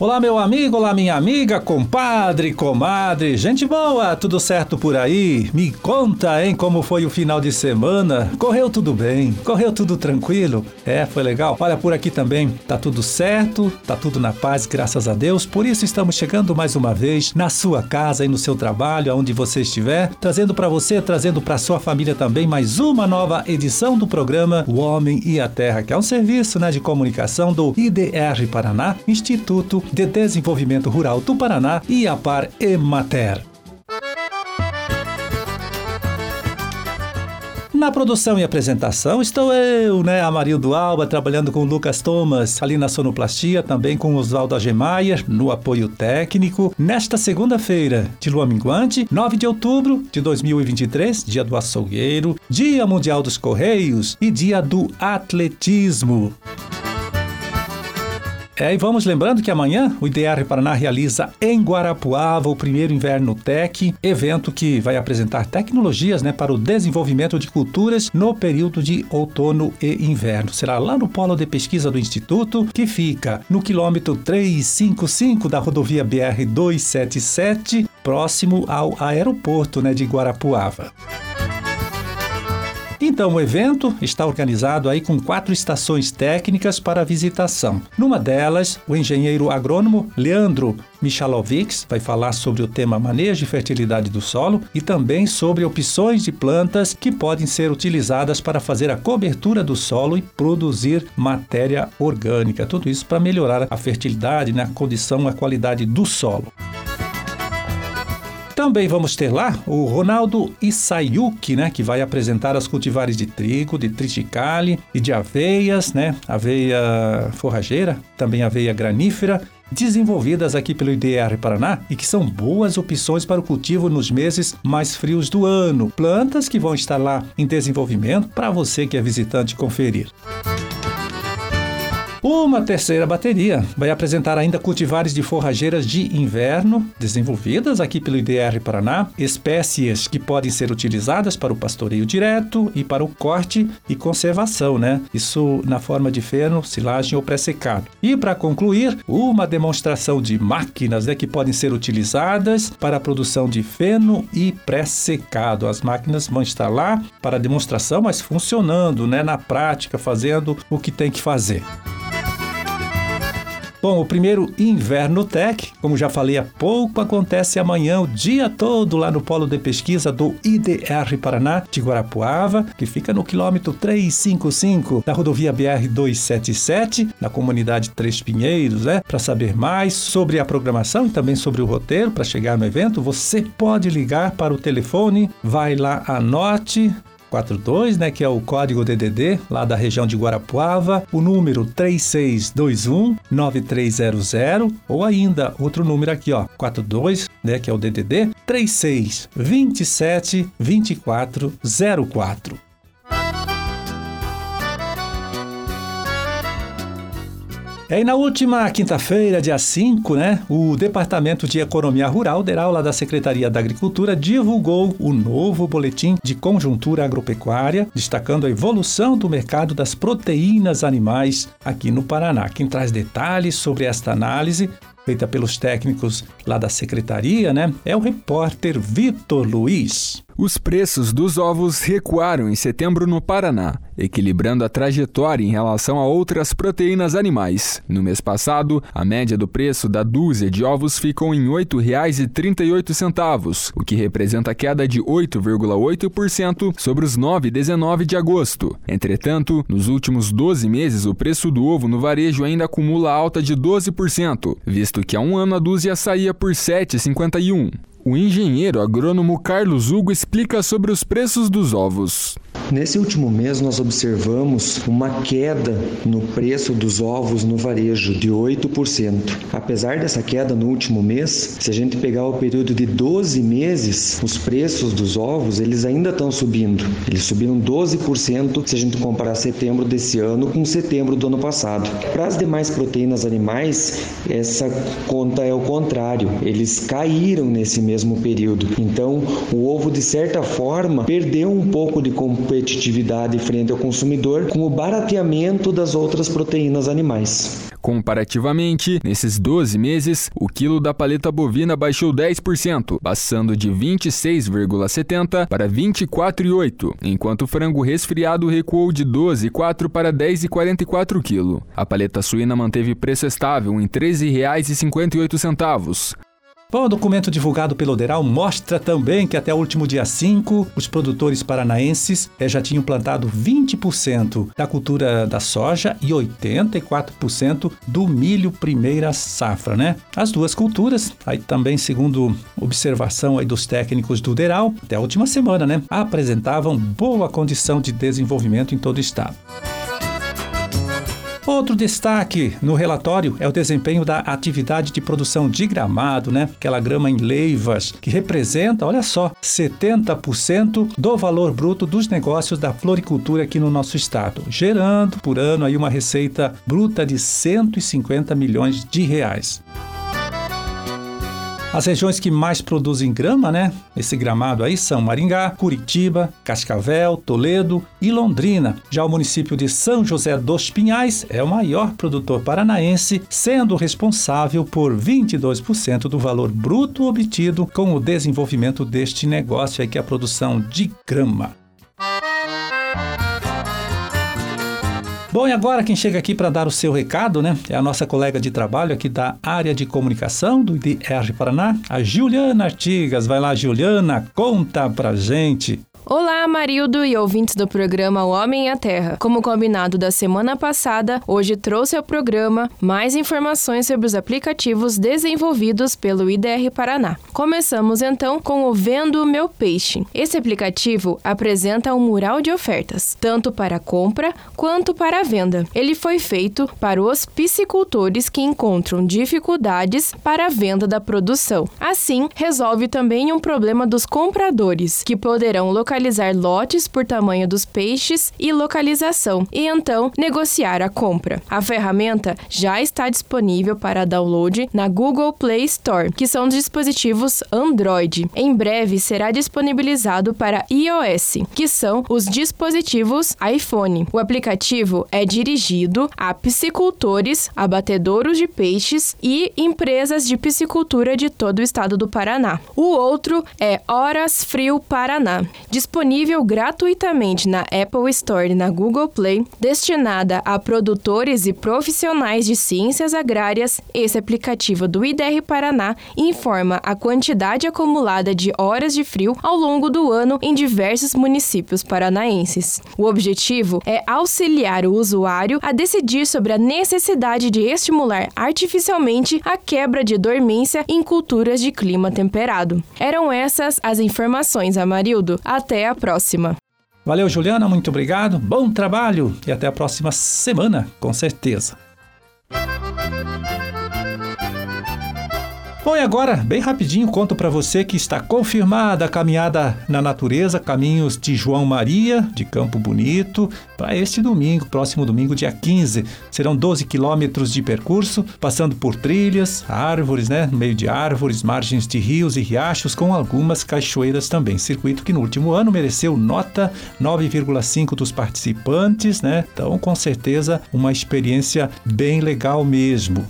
Olá, meu amigo, olá, minha amiga, compadre, comadre, gente boa, tudo certo por aí? Me conta, hein, como foi o final de semana? Correu tudo bem? Correu tudo tranquilo? É, foi legal? Olha, por aqui também tá tudo certo, tá tudo na paz, graças a Deus. Por isso estamos chegando mais uma vez na sua casa e no seu trabalho, aonde você estiver, trazendo para você, trazendo para sua família também mais uma nova edição do programa O Homem e a Terra, que é um serviço, né, de comunicação do IDR Paraná, Instituto de Desenvolvimento Rural do Paraná e a Par Emater. Na produção e apresentação estou eu, né, Amarildo Alba, trabalhando com Lucas Thomas, ali na sonoplastia, também com Oswaldo Agemaia, no apoio técnico. Nesta segunda-feira de lua minguante, 9 de outubro de 2023, dia do açougueiro, dia mundial dos correios e dia do atletismo. É, e vamos lembrando que amanhã o IDR Paraná realiza em Guarapuava o primeiro Inverno Tech, evento que vai apresentar tecnologias né, para o desenvolvimento de culturas no período de outono e inverno. Será lá no polo de pesquisa do Instituto, que fica no quilômetro 355 da rodovia BR 277, próximo ao aeroporto né, de Guarapuava. Então, o evento está organizado aí com quatro estações técnicas para visitação. Numa delas, o engenheiro agrônomo Leandro Michalovics vai falar sobre o tema manejo e fertilidade do solo e também sobre opções de plantas que podem ser utilizadas para fazer a cobertura do solo e produzir matéria orgânica. Tudo isso para melhorar a fertilidade, né, a condição, a qualidade do solo. Também vamos ter lá o Ronaldo Isayuki, né, que vai apresentar as cultivares de trigo, de triticale e de aveias, né, aveia forrageira, também aveia granífera, desenvolvidas aqui pelo IDR Paraná e que são boas opções para o cultivo nos meses mais frios do ano. Plantas que vão estar lá em desenvolvimento para você que é visitante conferir. Uma terceira bateria vai apresentar ainda cultivares de forrageiras de inverno, desenvolvidas aqui pelo IDR Paraná, espécies que podem ser utilizadas para o pastoreio direto e para o corte e conservação, né? Isso na forma de feno, silagem ou pré-secado. E para concluir, uma demonstração de máquinas né, que podem ser utilizadas para a produção de feno e pré-secado. As máquinas vão estar lá para demonstração, mas funcionando, né, na prática, fazendo o que tem que fazer. Bom, o primeiro Inverno Tech, como já falei há pouco, acontece amanhã o dia todo lá no polo de pesquisa do IDR Paraná de Guarapuava, que fica no quilômetro 355 da rodovia BR 277, na comunidade Três Pinheiros, né? Para saber mais sobre a programação e também sobre o roteiro para chegar no evento, você pode ligar para o telefone, vai lá, anote 42, né, que é o código DDD lá da região de Guarapuava, o número 3621 9300 ou ainda outro número aqui, ó, 42, né, que é o DDD 3627 2404. É, e na última quinta-feira, dia 5, né, o Departamento de Economia Rural, aula da Secretaria da Agricultura, divulgou o novo boletim de conjuntura agropecuária, destacando a evolução do mercado das proteínas animais aqui no Paraná. Quem traz detalhes sobre esta análise feita pelos técnicos lá da secretaria, né? É o repórter Vitor Luiz. Os preços dos ovos recuaram em setembro no Paraná, equilibrando a trajetória em relação a outras proteínas animais. No mês passado, a média do preço da dúzia de ovos ficou em R$ 8,38, o que representa queda de 8,8% sobre os 9,19 de agosto. Entretanto, nos últimos 12 meses, o preço do ovo no varejo ainda acumula alta de 12%, visto que há um ano a dúzia saía por R$ 7,51. O engenheiro agrônomo Carlos Hugo explica sobre os preços dos ovos. Nesse último mês, nós observamos uma queda no preço dos ovos no varejo de 8%. Apesar dessa queda no último mês, se a gente pegar o período de 12 meses, os preços dos ovos eles ainda estão subindo. Eles subiram 12% se a gente comparar setembro desse ano com setembro do ano passado. Para as demais proteínas animais, essa conta é o contrário. Eles caíram nesse mesmo período. Então, o ovo, de certa forma, perdeu um pouco de competitividade competitividade frente ao consumidor com o barateamento das outras proteínas animais. Comparativamente, nesses 12 meses, o quilo da paleta bovina baixou 10%, passando de 26,70 para 24,8, enquanto o frango resfriado recuou de 12,4 para 10,44 kg. A paleta suína manteve preço estável em R$ 13,58. Bom, o documento divulgado pelo Deral mostra também que até o último dia 5, os produtores paranaenses eh, já tinham plantado 20% da cultura da soja e 84% do milho primeira safra, né? As duas culturas, aí também segundo observação aí dos técnicos do Deral, até a última semana, né, apresentavam boa condição de desenvolvimento em todo o estado. Outro destaque no relatório é o desempenho da atividade de produção de gramado, né? Aquela grama em leivas, que representa, olha só, 70% do valor bruto dos negócios da floricultura aqui no nosso estado, gerando por ano aí uma receita bruta de 150 milhões de reais. As regiões que mais produzem grama, né? Esse gramado aí são Maringá, Curitiba, Cascavel, Toledo e Londrina. Já o município de São José dos Pinhais é o maior produtor paranaense, sendo responsável por 22% do valor bruto obtido com o desenvolvimento deste negócio aí que é a produção de grama. Bom, e agora quem chega aqui para dar o seu recado, né? É a nossa colega de trabalho aqui da área de comunicação do IDR Paraná, a Juliana Artigas. Vai lá, Juliana, conta pra gente. Olá, Marildo e ouvintes do programa O Homem e a Terra. Como combinado da semana passada, hoje trouxe ao programa mais informações sobre os aplicativos desenvolvidos pelo IDR Paraná. Começamos então com o Vendo Meu Peixe. Esse aplicativo apresenta um mural de ofertas, tanto para compra quanto para venda. Ele foi feito para os piscicultores que encontram dificuldades para a venda da produção. Assim, resolve também um problema dos compradores, que poderão localizar localizar lotes por tamanho dos peixes e localização, e então negociar a compra. A ferramenta já está disponível para download na Google Play Store, que são dispositivos Android. Em breve será disponibilizado para iOS, que são os dispositivos iPhone. O aplicativo é dirigido a piscicultores, abatedouros de peixes e empresas de piscicultura de todo o estado do Paraná. O outro é Horas Frio Paraná, gratuitamente na Apple Store e na Google Play, destinada a produtores e profissionais de ciências agrárias. Esse aplicativo do IDR Paraná informa a quantidade acumulada de horas de frio ao longo do ano em diversos municípios paranaenses. O objetivo é auxiliar o usuário a decidir sobre a necessidade de estimular artificialmente a quebra de dormência em culturas de clima temperado. Eram essas as informações, Amarildo. Até até a próxima. Valeu, Juliana, muito obrigado. Bom trabalho e até a próxima semana, com certeza. Bom, e agora, bem rapidinho, conto para você que está confirmada a caminhada na natureza, caminhos de João Maria, de Campo Bonito, para este domingo, próximo domingo, dia 15. Serão 12 quilômetros de percurso, passando por trilhas, árvores, né? No meio de árvores, margens de rios e riachos, com algumas cachoeiras também. Circuito que no último ano mereceu nota 9,5 dos participantes, né? Então, com certeza, uma experiência bem legal mesmo.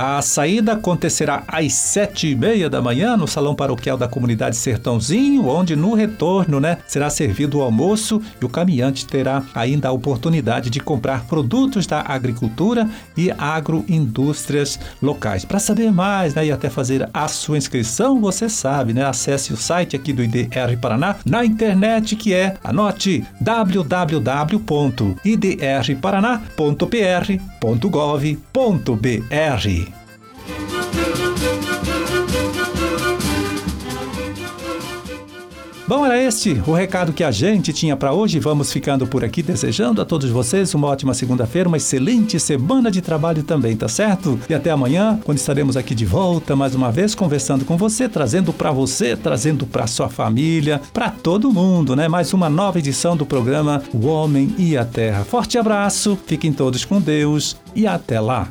A saída acontecerá às sete e meia da manhã no Salão Paroquial da Comunidade Sertãozinho, onde no retorno né, será servido o almoço e o caminhante terá ainda a oportunidade de comprar produtos da agricultura e agroindústrias locais. Para saber mais né, e até fazer a sua inscrição, você sabe, né, acesse o site aqui do IDR Paraná na internet que é, anote, www.idrparaná.pr.gov.br. Bom, era este o recado que a gente tinha para hoje. Vamos ficando por aqui, desejando a todos vocês uma ótima segunda-feira, uma excelente semana de trabalho também, tá certo? E até amanhã, quando estaremos aqui de volta mais uma vez conversando com você, trazendo para você, trazendo para sua família, para todo mundo, né? Mais uma nova edição do programa O Homem e a Terra. Forte abraço, fiquem todos com Deus e até lá.